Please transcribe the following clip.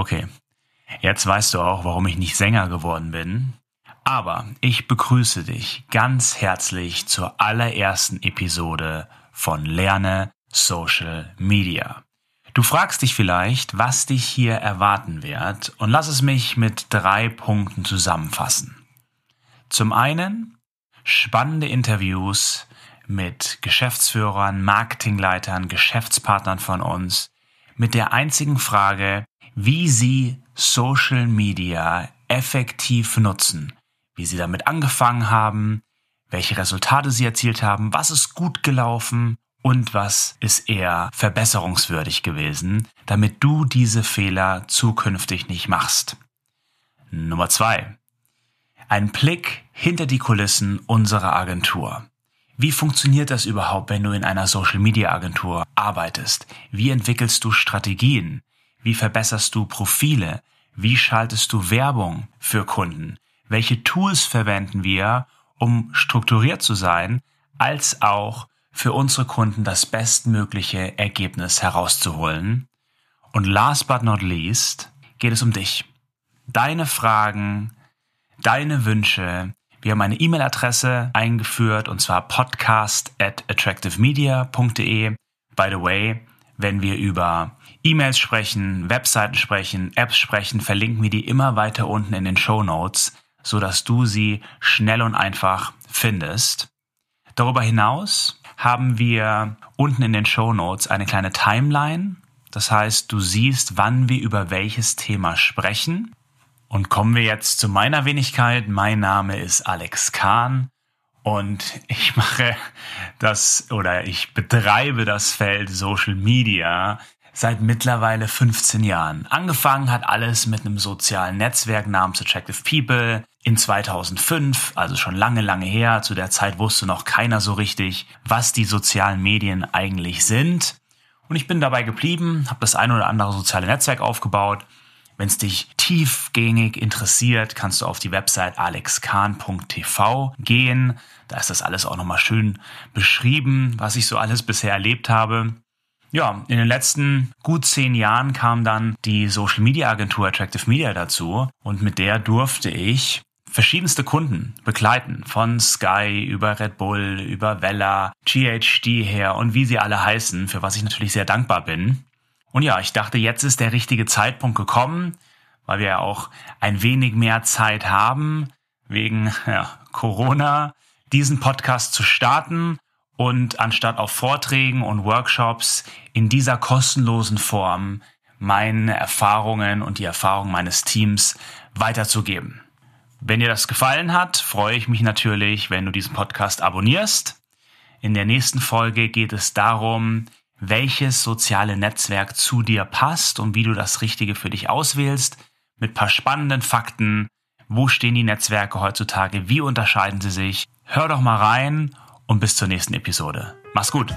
Okay, jetzt weißt du auch, warum ich nicht Sänger geworden bin. Aber ich begrüße dich ganz herzlich zur allerersten Episode von Lerne Social Media. Du fragst dich vielleicht, was dich hier erwarten wird und lass es mich mit drei Punkten zusammenfassen. Zum einen spannende Interviews mit Geschäftsführern, Marketingleitern, Geschäftspartnern von uns mit der einzigen Frage, wie sie Social Media effektiv nutzen, wie sie damit angefangen haben, welche Resultate sie erzielt haben, was ist gut gelaufen und was ist eher verbesserungswürdig gewesen, damit du diese Fehler zukünftig nicht machst. Nummer zwei. Ein Blick hinter die Kulissen unserer Agentur. Wie funktioniert das überhaupt, wenn du in einer Social Media Agentur arbeitest? Wie entwickelst du Strategien? Wie verbesserst du Profile? Wie schaltest du Werbung für Kunden? Welche Tools verwenden wir, um strukturiert zu sein, als auch für unsere Kunden das bestmögliche Ergebnis herauszuholen. Und last but not least geht es um dich. Deine Fragen, deine Wünsche. Wir haben eine E-Mail-Adresse eingeführt und zwar podcast at attractivemedia.de. By the way, wenn wir über E-Mails sprechen, Webseiten sprechen, Apps sprechen, verlinken wir die immer weiter unten in den Show Notes, so dass du sie schnell und einfach findest. Darüber hinaus haben wir unten in den Show Notes eine kleine Timeline. Das heißt, du siehst, wann wir über welches Thema sprechen. Und kommen wir jetzt zu meiner Wenigkeit. Mein Name ist Alex Kahn und ich mache das oder ich betreibe das Feld Social Media seit mittlerweile 15 Jahren. Angefangen hat alles mit einem sozialen Netzwerk namens Attractive People in 2005, also schon lange, lange her. Zu der Zeit wusste noch keiner so richtig, was die sozialen Medien eigentlich sind. Und ich bin dabei geblieben, habe das ein oder andere soziale Netzwerk aufgebaut. Wenn es dich tiefgängig interessiert, kannst du auf die Website alexkahn.tv gehen. Da ist das alles auch nochmal schön beschrieben, was ich so alles bisher erlebt habe. Ja, in den letzten gut zehn Jahren kam dann die Social Media Agentur Attractive Media dazu und mit der durfte ich verschiedenste Kunden begleiten, von Sky über Red Bull, über Vella, GHD her und wie sie alle heißen, für was ich natürlich sehr dankbar bin. Und ja, ich dachte, jetzt ist der richtige Zeitpunkt gekommen, weil wir ja auch ein wenig mehr Zeit haben, wegen ja, Corona, diesen Podcast zu starten und anstatt auf Vorträgen und Workshops in dieser kostenlosen Form meine Erfahrungen und die Erfahrungen meines Teams weiterzugeben. Wenn dir das gefallen hat, freue ich mich natürlich, wenn du diesen Podcast abonnierst. In der nächsten Folge geht es darum, welches soziale Netzwerk zu dir passt und wie du das Richtige für dich auswählst, mit paar spannenden Fakten. Wo stehen die Netzwerke heutzutage? Wie unterscheiden sie sich? Hör doch mal rein und bis zur nächsten Episode. Mach's gut!